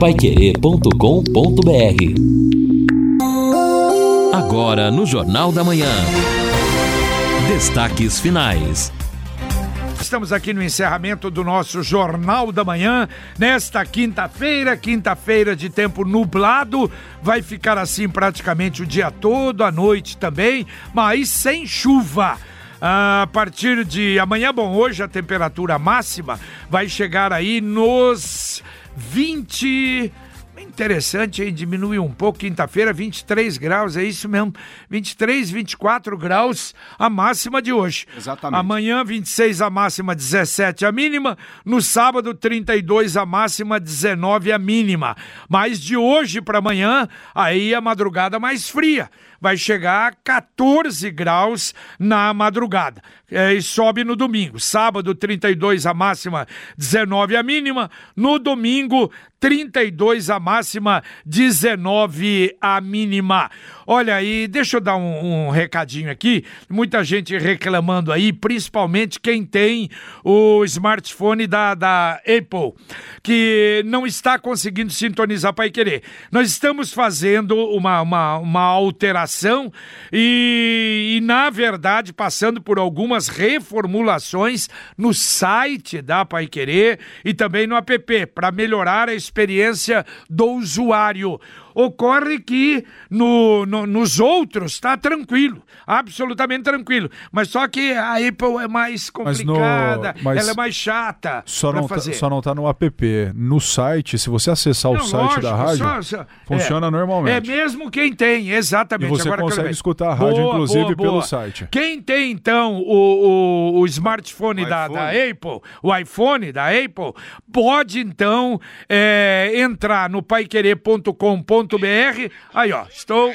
paiquerê.com.br Agora no Jornal da Manhã. Destaques finais. Estamos aqui no encerramento do nosso Jornal da Manhã, nesta quinta-feira, quinta-feira de tempo nublado, vai ficar assim praticamente o dia todo, à noite também, mas sem chuva. A partir de amanhã, bom, hoje a temperatura máxima vai chegar aí nos 20 interessante, hein? Diminuiu um pouco. Quinta-feira, 23 graus, é isso mesmo. 23, 24 graus a máxima de hoje. Exatamente. Amanhã, 26 a máxima, 17 a mínima. No sábado, 32 a máxima, 19 a mínima. Mas de hoje para amanhã, aí a madrugada mais fria vai chegar a 14 graus na madrugada. É, e sobe no domingo. Sábado, 32 a máxima, 19 a mínima. No domingo, 32 a máxima, 19 a mínima. Olha aí, deixa eu dar um, um, recadinho aqui. Muita gente reclamando aí, principalmente quem tem o smartphone da, da Apple, que não está conseguindo sintonizar para querer. Nós estamos fazendo uma, uma, uma alteração e, e, na verdade, passando por algumas reformulações no site da Pai Querer e também no app, para melhorar a experiência do usuário. Ocorre que no, no, nos outros está tranquilo, absolutamente tranquilo. Mas só que a Apple é mais complicada, mas no, mas ela é mais chata. Só não, tá, fazer. Tá, só não tá no app. No site, se você acessar não, o site lógico, da rádio, só, só, funciona é, normalmente. É mesmo quem tem, exatamente. E você Agora consegue escutar a rádio, boa, inclusive, boa, pelo boa. site. Quem tem, então, o, o, o smartphone o da, da, Apple, o iPhone da Apple, pode, então, é, entrar no paiquerê.com.br Aí, ó, estou.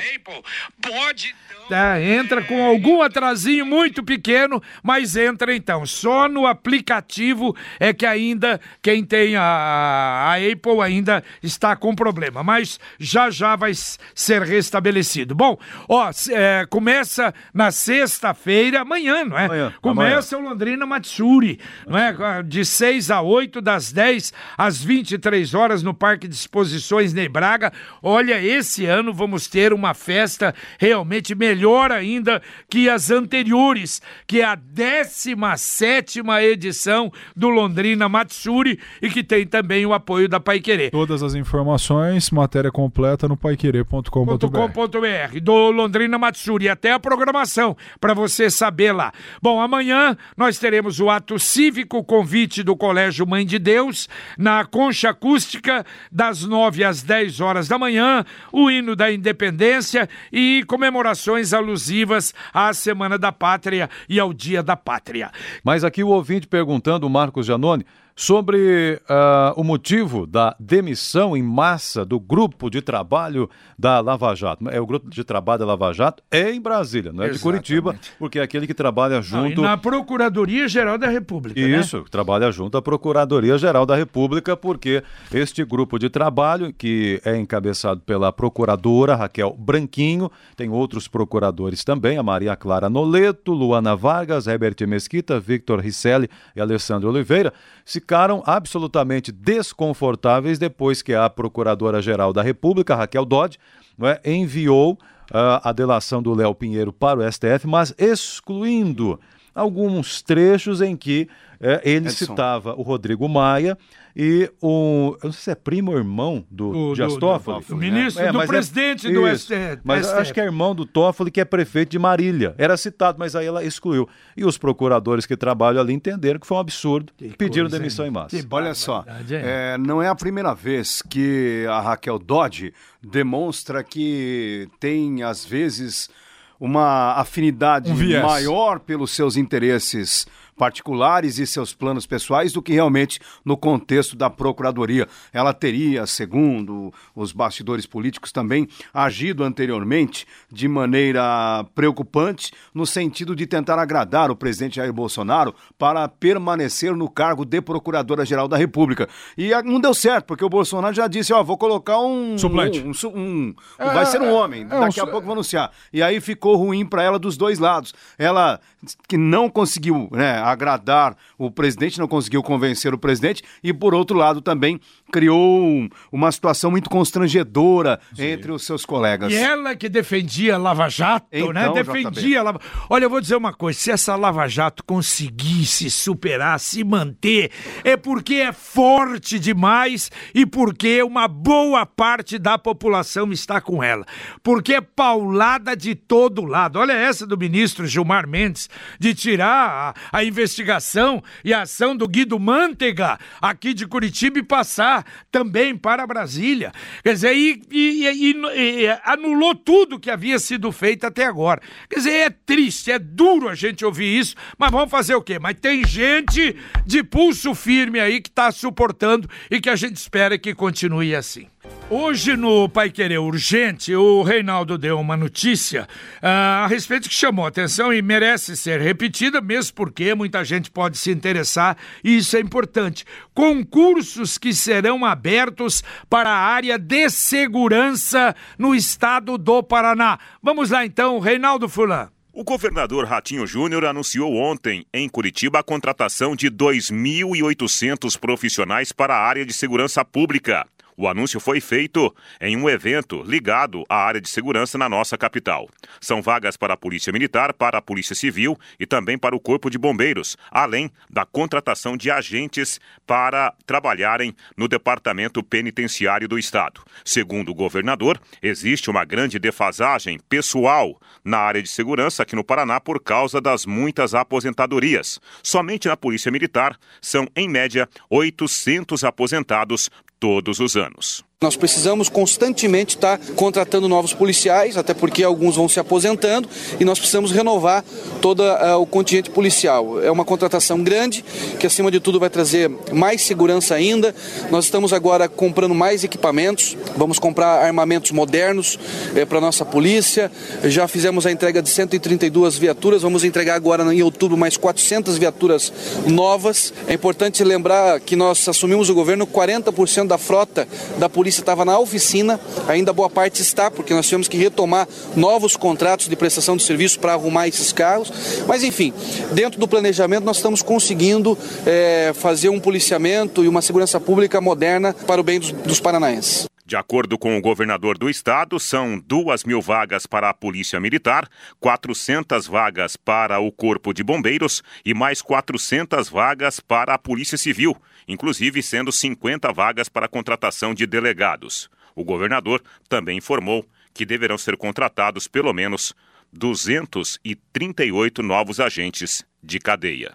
Pode Tá, entra com algum atrasinho muito pequeno, mas entra então. Só no aplicativo é que ainda quem tem a, a Apple ainda está com problema, mas já já vai ser restabelecido. Bom, ó, é, começa na sexta-feira, amanhã, não é? Amanhã, começa amanhã. o Londrina Matsuri, não é? De 6 a 8, das 10 às 23 horas no Parque de Exposições Ney Braga. Olha, esse ano vamos ter uma festa realmente melhor melhor ainda que as anteriores, que é a 17 edição do Londrina Matsuri e que tem também o apoio da Paiquerê. Todas as informações, matéria completa no paiquerê.com.br. Do Londrina Matsuri, até a programação, para você saber lá. Bom, amanhã nós teremos o ato cívico, convite do Colégio Mãe de Deus, na Concha Acústica, das 9 às 10 horas da manhã, o hino da independência e comemorações alusivas à Semana da Pátria e ao Dia da Pátria. Mas aqui o ouvinte perguntando, o Marcos Giannone, sobre uh, o motivo da demissão em massa do grupo de trabalho da Lava Jato. É o grupo de trabalho da Lava Jato é em Brasília, não é Exatamente. de Curitiba, porque é aquele que trabalha junto. Não, na Procuradoria Geral da República. Né? Isso, né? trabalha junto à Procuradoria Geral da República, porque este grupo de trabalho, que é encabeçado pela procuradora Raquel Branquinho, tem outros procuradores também, a Maria Clara Noleto, Luana Vargas, Herbert Mesquita, Victor Risselli e Alessandro Oliveira, se ficaram absolutamente desconfortáveis depois que a Procuradora-Geral da República, Raquel Dodge, é, enviou uh, a delação do Léo Pinheiro para o STF, mas excluindo alguns trechos em que uh, ele Edson. citava o Rodrigo Maia e o. Eu não sei se é primo ou irmão do, do Dias Toffoli. O ministro é, do é presidente é, do isso, STF. Mas acho que é irmão do Toffoli, que é prefeito de Marília. Era citado, mas aí ela excluiu. E os procuradores que trabalham ali entenderam que foi um absurdo. Que pediram coisa, demissão hein? em massa. Olha só, é, não é a primeira vez que a Raquel Dodge demonstra que tem, às vezes, uma afinidade um maior pelos seus interesses particulares e seus planos pessoais do que realmente no contexto da Procuradoria. Ela teria, segundo os bastidores políticos também, agido anteriormente de maneira preocupante no sentido de tentar agradar o presidente Jair Bolsonaro para permanecer no cargo de Procuradora-Geral da República. E não deu certo, porque o Bolsonaro já disse, ó, vou colocar um... Suplente. Um, um, um é, vai ser um homem, é, daqui um, a pouco vou anunciar. E aí ficou ruim para ela dos dois lados. Ela que não conseguiu né, agradar o presidente, não conseguiu convencer o presidente, e por outro lado também criou uma situação muito constrangedora Sim. entre os seus colegas. E ela que defendia Lava Jato, né? então, né? Defendia Lava... Olha, eu vou dizer uma coisa, se essa Lava Jato conseguisse superar, se manter, é porque é forte demais e porque uma boa parte da população está com ela. Porque é paulada de todo lado. Olha essa do ministro Gilmar Mendes, de tirar a, a investigação e a ação do Guido Mantega aqui de Curitiba e passar também para Brasília. Quer dizer, e, e, e, e anulou tudo que havia sido feito até agora. Quer dizer, é triste, é duro a gente ouvir isso, mas vamos fazer o quê? Mas tem gente de pulso firme aí que está suportando e que a gente espera que continue assim. Hoje no Pai Querer Urgente, o Reinaldo deu uma notícia uh, a respeito que chamou atenção e merece ser repetida, mesmo porque muita gente pode se interessar e isso é importante. Concursos que serão abertos para a área de segurança no estado do Paraná. Vamos lá então, Reinaldo Fulan. O governador Ratinho Júnior anunciou ontem, em Curitiba, a contratação de 2.800 profissionais para a área de segurança pública. O anúncio foi feito em um evento ligado à área de segurança na nossa capital. São vagas para a Polícia Militar, para a Polícia Civil e também para o Corpo de Bombeiros, além da contratação de agentes para trabalharem no Departamento Penitenciário do Estado. Segundo o governador, existe uma grande defasagem pessoal na área de segurança aqui no Paraná por causa das muitas aposentadorias. Somente na Polícia Militar são, em média, 800 aposentados todos os anos. Nós precisamos constantemente estar contratando novos policiais, até porque alguns vão se aposentando, e nós precisamos renovar todo uh, o contingente policial. É uma contratação grande, que acima de tudo vai trazer mais segurança ainda. Nós estamos agora comprando mais equipamentos, vamos comprar armamentos modernos eh, para a nossa polícia. Já fizemos a entrega de 132 viaturas, vamos entregar agora em outubro mais 400 viaturas novas. É importante lembrar que nós assumimos o governo 40% da frota da polícia polícia estava na oficina, ainda boa parte está, porque nós tivemos que retomar novos contratos de prestação de serviço para arrumar esses carros. Mas, enfim, dentro do planejamento, nós estamos conseguindo é, fazer um policiamento e uma segurança pública moderna para o bem dos, dos paranaenses. De acordo com o governador do estado, são duas mil vagas para a Polícia Militar, 400 vagas para o Corpo de Bombeiros e mais 400 vagas para a Polícia Civil inclusive sendo 50 vagas para a contratação de delegados. O governador também informou que deverão ser contratados pelo menos 238 novos agentes de cadeia.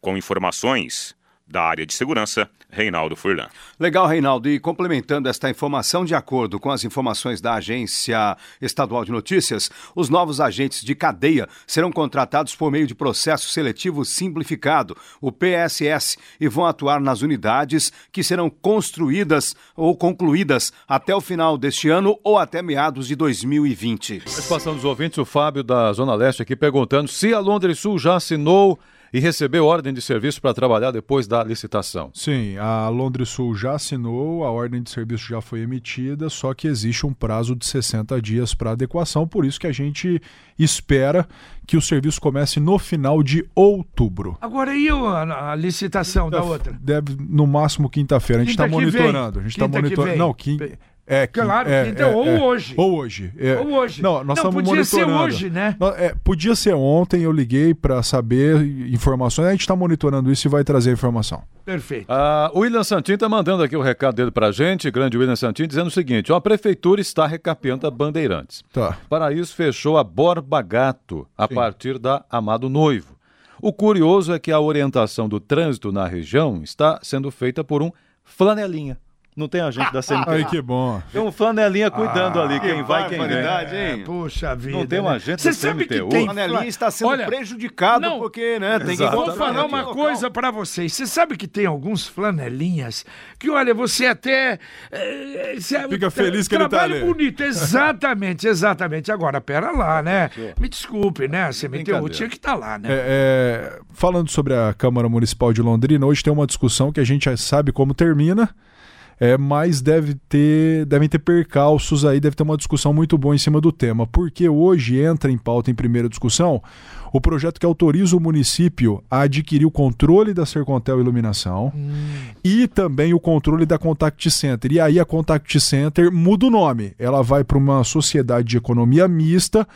Com informações da área de segurança, Reinaldo Furlan. Legal, Reinaldo. E complementando esta informação, de acordo com as informações da Agência Estadual de Notícias, os novos agentes de cadeia serão contratados por meio de processo seletivo simplificado, o PSS, e vão atuar nas unidades que serão construídas ou concluídas até o final deste ano ou até meados de 2020. Participação dos ouvintes, o Fábio da Zona Leste aqui perguntando se a Londres Sul já assinou e recebeu ordem de serviço para trabalhar depois da licitação. Sim, a Londres Sul já assinou, a ordem de serviço já foi emitida, só que existe um prazo de 60 dias para adequação, por isso que a gente espera que o serviço comece no final de outubro. Agora e a, a licitação da outra? Deve no máximo quinta-feira. A gente está monitorando. A gente está monitorando. Não, quinta. É, claro, é, então, é, ou é, hoje. Ou hoje. É. Ou hoje. Não, nós estamos monitorando. Podia ser hoje, né? É, podia ser ontem, eu liguei para saber informações, a gente está monitorando isso e vai trazer a informação. Perfeito. Ah, o William Santin está mandando aqui o recado dele para a gente, grande William Santin, dizendo o seguinte: ó, a prefeitura está recapeando a Bandeirantes. Tá. Para isso, fechou a Borba Gato a Sim. partir da Amado Noivo. O curioso é que a orientação do trânsito na região está sendo feita por um flanelinha. Não tem agente da CNT. Ai, que bom. Tem um flanelinha cuidando ah, ali, quem vai, quem vem. hein? É, puxa vida. Não tem um né? agente Você da sabe que tem... O flanelinha está sendo Olha, prejudicado não, porque, né, tem que Vou falar uma coisa para vocês. Você sabe que tem alguns flanelinhas que, olha, você até... É, Fica feliz que ele tá ali. bonito, exatamente, exatamente. Agora, pera lá, né? Me desculpe, né? Você meteu, tinha que estar tá lá, né? É, é, falando sobre a Câmara Municipal de Londrina, hoje tem uma discussão que a gente já sabe como termina, é, mas deve ter, devem ter percalços aí, deve ter uma discussão muito boa em cima do tema, porque hoje entra em pauta em primeira discussão o projeto que autoriza o município a adquirir o controle da Sercontel Iluminação hum. e também o controle da Contact Center. E aí a Contact Center muda o nome. Ela vai para uma sociedade de economia mista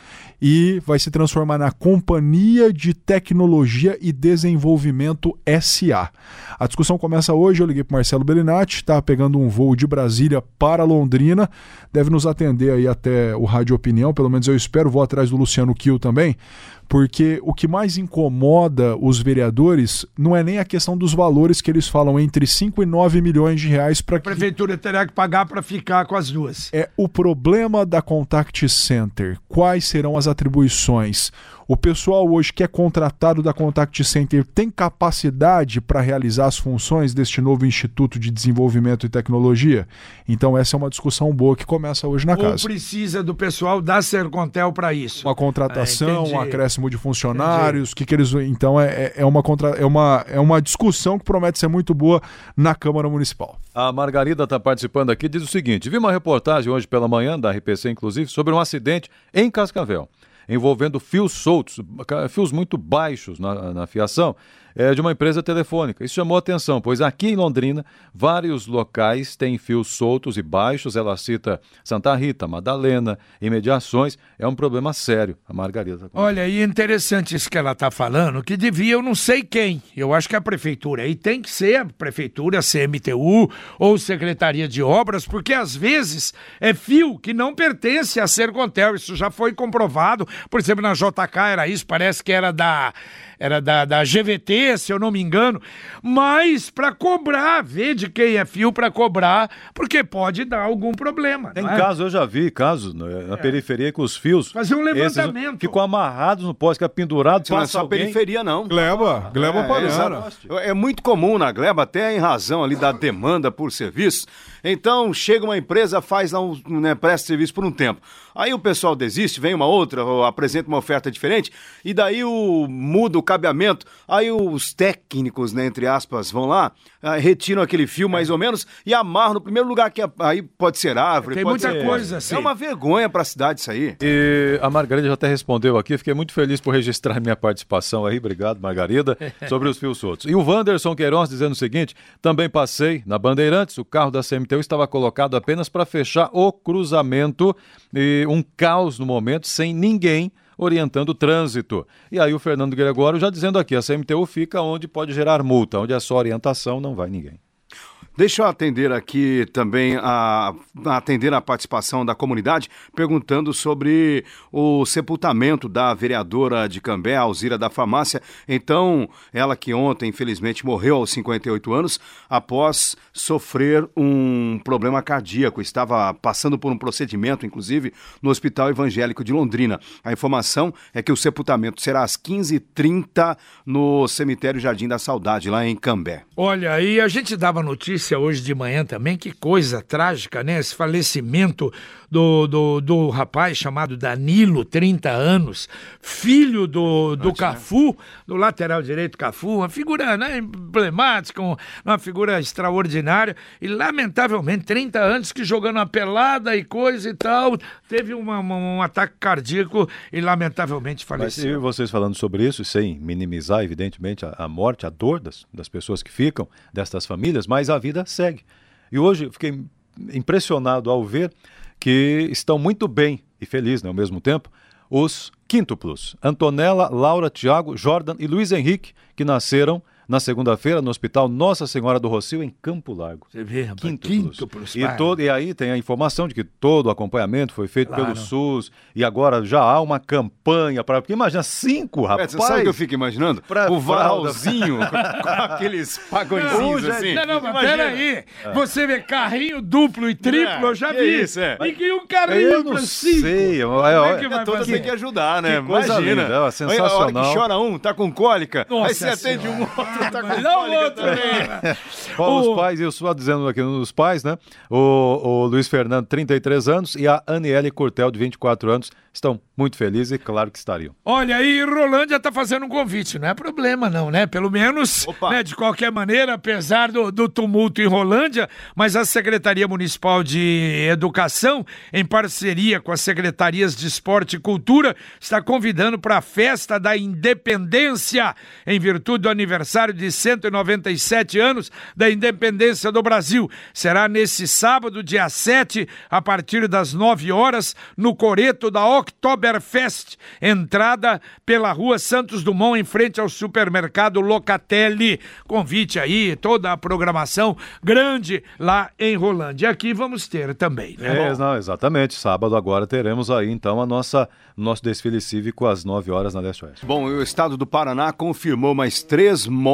e vai se transformar na Companhia de Tecnologia e Desenvolvimento SA. A discussão começa hoje. Eu liguei para Marcelo Bellinati, está pegando um voo de Brasília para Londrina. Deve nos atender aí até o Rádio Opinião, pelo menos eu espero. Vou atrás do Luciano Kiel também porque o que mais incomoda os vereadores não é nem a questão dos valores que eles falam entre 5 e 9 milhões de reais para que... A prefeitura terá que pagar para ficar com as duas. É o problema da Contact Center. Quais serão as atribuições? O pessoal hoje que é contratado da Contact Center tem capacidade para realizar as funções deste novo Instituto de Desenvolvimento e Tecnologia? Então essa é uma discussão boa que começa hoje na Ou casa. precisa do pessoal da Sercontel para isso? Uma contratação, é, um acréscimo de funcionários, que que eles então é, é, é uma contra, é uma é uma discussão que promete ser muito boa na Câmara Municipal. A Margarida está participando aqui diz o seguinte: vi uma reportagem hoje pela manhã da RPC inclusive sobre um acidente em Cascavel envolvendo fios soltos, fios muito baixos na, na fiação, é, de uma empresa telefônica. Isso chamou atenção, pois aqui em Londrina, vários locais têm fios soltos e baixos. Ela cita Santa Rita, Madalena, imediações. É um problema sério, a Margarida. Tá Olha, e interessante isso que ela está falando, que devia, eu não sei quem, eu acho que é a prefeitura. E tem que ser a prefeitura, a CMTU ou Secretaria de Obras, porque às vezes é fio que não pertence a Sercontel. Isso já foi comprovado. Por exemplo, na JK era isso, parece que era da era da, da GVT, se eu não me engano, mas para cobrar, ver de quem é fio para cobrar, porque pode dar algum problema. Tem é? caso, eu já vi casos né, na é. periferia que os fios. Fazer um levantamento. Ficam amarrados no poste, fica pendurado. Não é só alguém... periferia, não. Gleba, Gleba é, é muito comum na Gleba, até em razão ali da demanda por serviço. Então, chega uma empresa, faz lá um, né, presta serviço por um tempo. Aí o pessoal desiste, vem uma outra, apresenta uma oferta diferente, e daí o muda o cabeamento. Aí os técnicos, né, entre aspas, vão lá, ah, retiram aquele fio mais ou menos e amarram no primeiro lugar que é, aí pode ser árvore, Tem pode muita ser... coisa assim. É uma vergonha para a cidade isso aí. E a Margarida já até respondeu aqui, fiquei muito feliz por registrar minha participação aí, obrigado Margarida, sobre os fios soltos. E o Wanderson Queiroz dizendo o seguinte, também passei na Bandeirantes, o carro da CMTU estava colocado apenas para fechar o cruzamento e um caos no momento, sem ninguém orientando o trânsito. E aí o Fernando Gregório já dizendo aqui, a CMTU fica onde pode gerar multa, onde é só orientação, não vai ninguém. Deixa eu atender aqui também a, a, atender a participação da comunidade, perguntando sobre o sepultamento da vereadora de Cambé, Alzira da Farmácia. Então, ela que ontem, infelizmente, morreu aos 58 anos após sofrer um problema cardíaco. Estava passando por um procedimento, inclusive, no Hospital Evangélico de Londrina. A informação é que o sepultamento será às 15h30 no cemitério Jardim da Saudade, lá em Cambé. Olha, aí a gente dava notícia notícia hoje de manhã também, que coisa trágica, né? Esse falecimento do, do, do rapaz chamado Danilo, 30 anos, filho do, do Cafu, do lateral direito Cafu, uma figura né, emblemática, uma figura extraordinária, e lamentavelmente 30 anos que jogando uma pelada e coisa e tal, teve uma, uma, um ataque cardíaco e lamentavelmente faleceu. Mas e vocês falando sobre isso, sem minimizar, evidentemente, a, a morte, a dor das, das pessoas que ficam, destas famílias, mas a vida segue. E hoje fiquei impressionado ao ver que estão muito bem e felizes né, ao mesmo tempo os quíntuplos, Antonella, Laura, Tiago, Jordan e Luiz Henrique, que nasceram na segunda-feira no Hospital Nossa Senhora do Rocio, em Campo Largo. Você vê, rapaz, quíntuplos. quíntuplos e, todo, e aí tem a informação de que todo o acompanhamento foi feito claro. pelo SUS e agora já há uma campanha para. Porque imagina cinco, rapaz. É, você sabe o que eu fico imaginando? Pra, o varalzinho com, com, aqueles pagõezinhos assim. Não, não, mas peraí. É. Você vê carrinho duplo e triplo, é, eu já vi. Isso, é. E que um carrinho eu não sei. Sei, Como é que vai fazer? tem que ajudar, né? Que Imagina. Linda, sensacional. Olha, a hora que chora um, tá com cólica, Nossa aí você atende um outro tá não o outro. Paulo, os pais, eu só dizendo aqui nos pais, né? O, o Luiz Fernando, 33 anos, e a Aniele Cortel, de 24 anos, estão muito felizes e claro que estariam. Olha aí, Rolândia tá fazendo um convite, não é problema não, né? Pelo menos, né, de qualquer maneira, apesar do, do tumulto em Rolândia, mas a Secretaria Municipal de Educação, em parceria com as secretarias de Esporte e Cultura, está convidando para a Festa da Independência, em virtude do aniversário de 197 anos da independência do Brasil. Será nesse sábado, dia 7, a partir das 9 horas, no Coreto da Oktoberfest, entrada pela rua Santos Dumont, em frente ao supermercado Locatelli. Convite aí, toda a programação grande lá em Rolândia. Aqui vamos ter também, né? É, não, exatamente. Sábado agora teremos aí então a nossa nosso desfile cívico às 9 horas na Leste Oeste. Bom, o estado do Paraná confirmou mais três mortes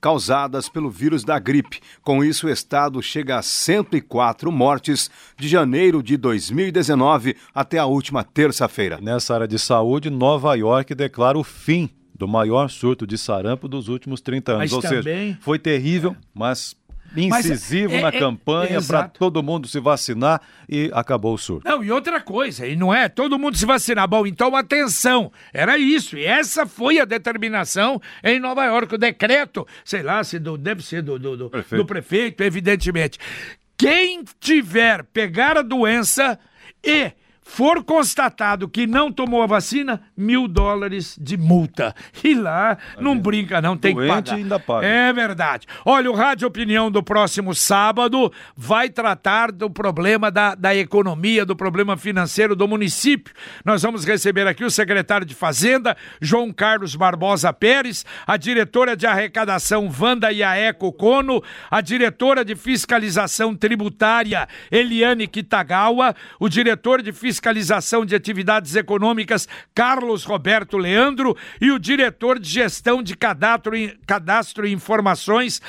causadas pelo vírus da gripe. Com isso, o estado chega a 104 mortes de janeiro de 2019 até a última terça-feira. Nessa área de saúde, Nova York declara o fim do maior surto de sarampo dos últimos 30 anos. Mas Ou também... seja, foi terrível, mas incisivo Mas, é, na é, campanha para exato. todo mundo se vacinar e acabou o surto. Não, e outra coisa, e não é todo mundo se vacinar. Bom, então atenção, era isso, e essa foi a determinação em Nova York, o decreto, sei lá, se do, deve ser do, do, do, Prefeito. do prefeito, evidentemente. Quem tiver pegar a doença e for constatado que não tomou a vacina, mil dólares de multa. E lá não brinca, não, tem que pagar. ainda paga. É verdade. Olha, o Rádio Opinião do próximo sábado vai tratar do problema da, da economia, do problema financeiro do município. Nós vamos receber aqui o secretário de Fazenda, João Carlos Barbosa Pérez, a diretora de arrecadação, Wanda Iaeco Cono, a diretora de fiscalização tributária, Eliane Kitagawa, o diretor de fiscalização de atividades econômicas, Carlos Roberto Leandro, e o diretor de gestão de cadastro e, cadastro e informações,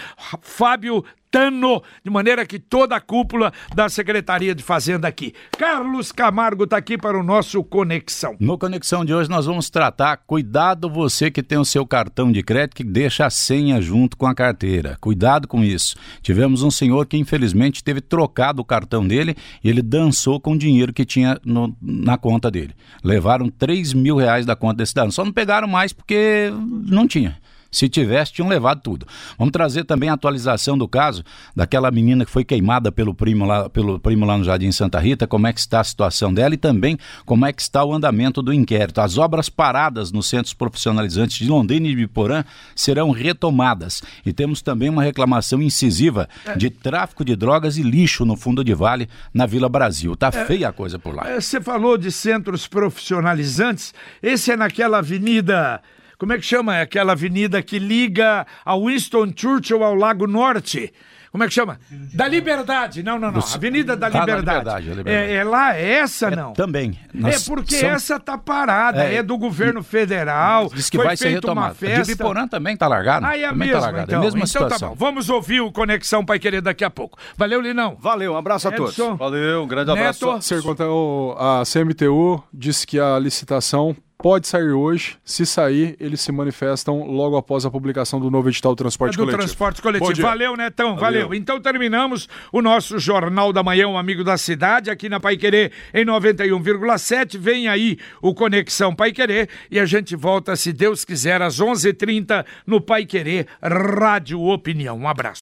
Fábio Tano, de maneira que toda a cúpula da Secretaria de Fazenda aqui. Carlos Camargo está aqui para o nosso Conexão. No Conexão de hoje nós vamos tratar, cuidado você que tem o seu cartão de crédito que deixa a senha junto com a carteira. Cuidado com isso. Tivemos um senhor que infelizmente teve trocado o cartão dele e ele dançou com o dinheiro que tinha no- na conta dele. Levaram 3 mil reais da conta desse cidadão. Só não pegaram mais porque não tinha. Se tivesse, tinham levado tudo. Vamos trazer também a atualização do caso daquela menina que foi queimada pelo primo lá, pelo primo lá no Jardim Santa Rita, como é que está a situação dela e também como é que está o andamento do inquérito. As obras paradas nos centros profissionalizantes de Londrina e de Biporã serão retomadas. E temos também uma reclamação incisiva de tráfico de drogas e lixo no fundo de vale na Vila Brasil. Tá feia a coisa por lá. É, Você falou de centros profissionalizantes. Esse é naquela avenida. Como é que chama? É aquela avenida que liga a Winston Churchill ao Lago Norte. Como é que chama? Da Liberdade. Não, não, não. Avenida da Ah, da Liberdade. Liberdade, a Liberdade. É, é lá, é essa não? Também. É Nós- porque são- essa tá parada, é, É, do governo federal. Diz que foi vai ser festa. De Biporã também tá largado. Ah, é a também mesma, tá largado. então. É a mesma então tá situação. bom. Vamos ouvir o Conexão Pai Querer daqui a pouco. Valeu, Linão. Valeu, um abraço a todos. Edson. Valeu, um grande abraço. Neto. Ser contra o- a CMTU disse que a licitação pode sair hoje. Se sair, eles se manifestam logo após a publicação do novo edital do transporte É do coletivo. transporte coletivo. Valeu, Netão, valeu. Então terminamos o nosso Jornal da Manhã, um amigo da cidade, aqui na Pai Querer em 91,7. Vem aí o Conexão Pai Querer e a gente volta, se Deus quiser, às 11h30 no Pai Querer Rádio Opinião. Um abraço.